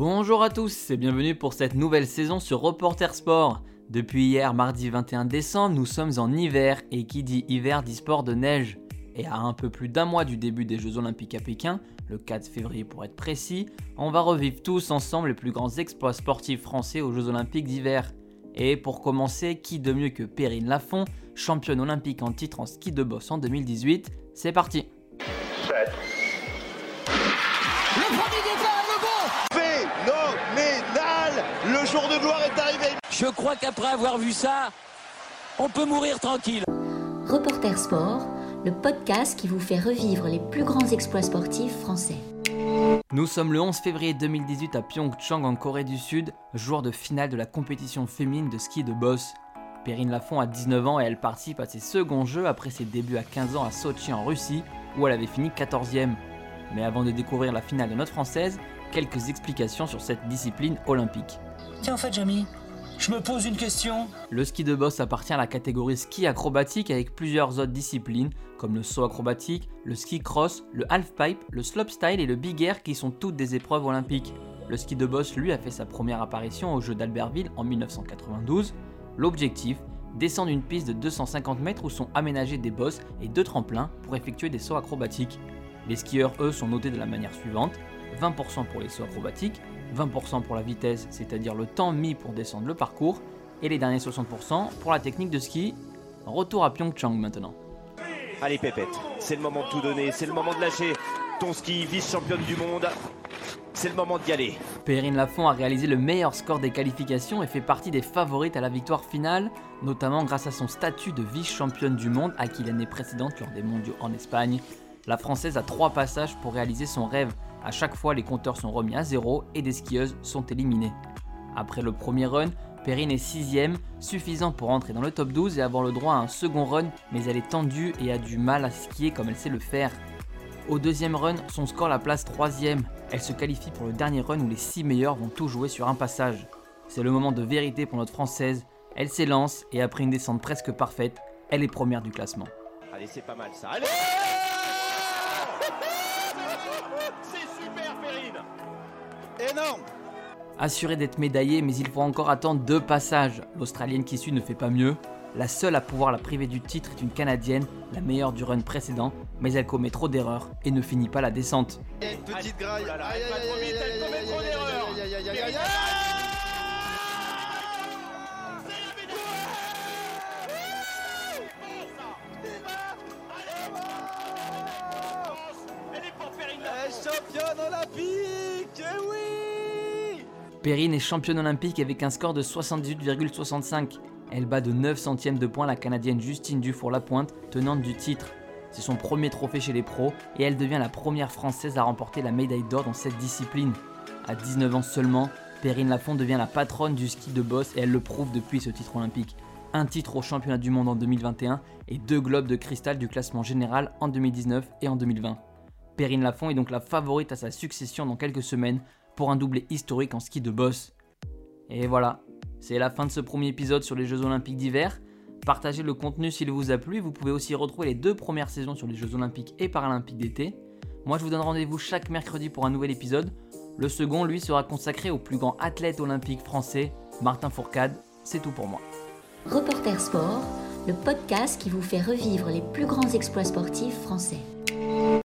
Bonjour à tous et bienvenue pour cette nouvelle saison sur Reporter Sport. Depuis hier, mardi 21 décembre, nous sommes en hiver et qui dit hiver dit sport de neige. Et à un peu plus d'un mois du début des Jeux Olympiques à Pékin, le 4 février pour être précis, on va revivre tous ensemble les plus grands exploits sportifs français aux Jeux Olympiques d'hiver. Et pour commencer, qui de mieux que Perrine Lafont, championne olympique en titre en ski de boss en 2018 C'est parti de gloire est arrivé. Je crois qu'après avoir vu ça, on peut mourir tranquille. Reporter Sport, le podcast qui vous fait revivre les plus grands exploits sportifs français. Nous sommes le 11 février 2018 à Pyeongchang en Corée du Sud, jour de finale de la compétition féminine de ski de boss. Perrine Lafont a 19 ans et elle participe à ses seconds jeux après ses débuts à 15 ans à Sochi en Russie, où elle avait fini 14e. Mais avant de découvrir la finale de notre française, quelques explications sur cette discipline olympique. Tiens, en fait, Jamie, je me pose une question. Le ski de boss appartient à la catégorie ski acrobatique avec plusieurs autres disciplines comme le saut acrobatique, le ski cross, le half-pipe, le slopestyle et le big air qui sont toutes des épreuves olympiques. Le ski de boss, lui, a fait sa première apparition aux Jeux d'Albertville en 1992. L'objectif descendre une piste de 250 mètres où sont aménagés des bosses et deux tremplins pour effectuer des sauts acrobatiques. Les skieurs, eux, sont notés de la manière suivante 20% pour les sauts acrobatiques, 20% pour la vitesse, c'est-à-dire le temps mis pour descendre le parcours, et les derniers 60% pour la technique de ski. Retour à Pyeongchang maintenant. Allez Pépette, c'est le moment de tout donner, c'est le moment de lâcher ton ski vice-championne du monde. C'est le moment d'y aller. Perrine Lafont a réalisé le meilleur score des qualifications et fait partie des favorites à la victoire finale, notamment grâce à son statut de vice-championne du monde acquis l'année précédente lors des mondiaux en Espagne. La Française a trois passages pour réaliser son rêve. À chaque fois, les compteurs sont remis à zéro et des skieuses sont éliminées. Après le premier run, Perrine est sixième, suffisant pour entrer dans le top 12 et avoir le droit à un second run, mais elle est tendue et a du mal à skier comme elle sait le faire. Au deuxième run, son score la place troisième. Elle se qualifie pour le dernier run où les six meilleurs vont tout jouer sur un passage. C'est le moment de vérité pour notre française. Elle s'élance et après une descente presque parfaite, elle est première du classement. Allez, c'est pas mal ça. Allez Énorme Assurée d'être médaillée, mais il faut encore attendre deux passages. L'Australienne qui suit ne fait pas mieux. La seule à pouvoir la priver du titre est une Canadienne, la meilleure du run précédent, mais elle commet trop d'erreurs et ne finit pas la descente. Il y a une petite graille. Championne olympique Eh oui Perrine est championne olympique avec un score de 78,65. Elle bat de 9 centièmes de points la Canadienne Justine Dufour-Lapointe, tenante du titre. C'est son premier trophée chez les pros et elle devient la première Française à remporter la médaille d'or dans cette discipline. À 19 ans seulement, Perrine Lafont devient la patronne du ski de boss et elle le prouve depuis ce titre olympique. Un titre au championnat du monde en 2021 et deux globes de cristal du classement général en 2019 et en 2020. Perrine Lafont est donc la favorite à sa succession dans quelques semaines pour un doublé historique en ski de boss. Et voilà, c'est la fin de ce premier épisode sur les Jeux Olympiques d'hiver. Partagez le contenu s'il vous a plu, vous pouvez aussi retrouver les deux premières saisons sur les Jeux Olympiques et Paralympiques d'été. Moi je vous donne rendez-vous chaque mercredi pour un nouvel épisode. Le second, lui, sera consacré au plus grand athlète olympique français, Martin Fourcade. C'est tout pour moi. Reporter Sport, le podcast qui vous fait revivre les plus grands exploits sportifs français.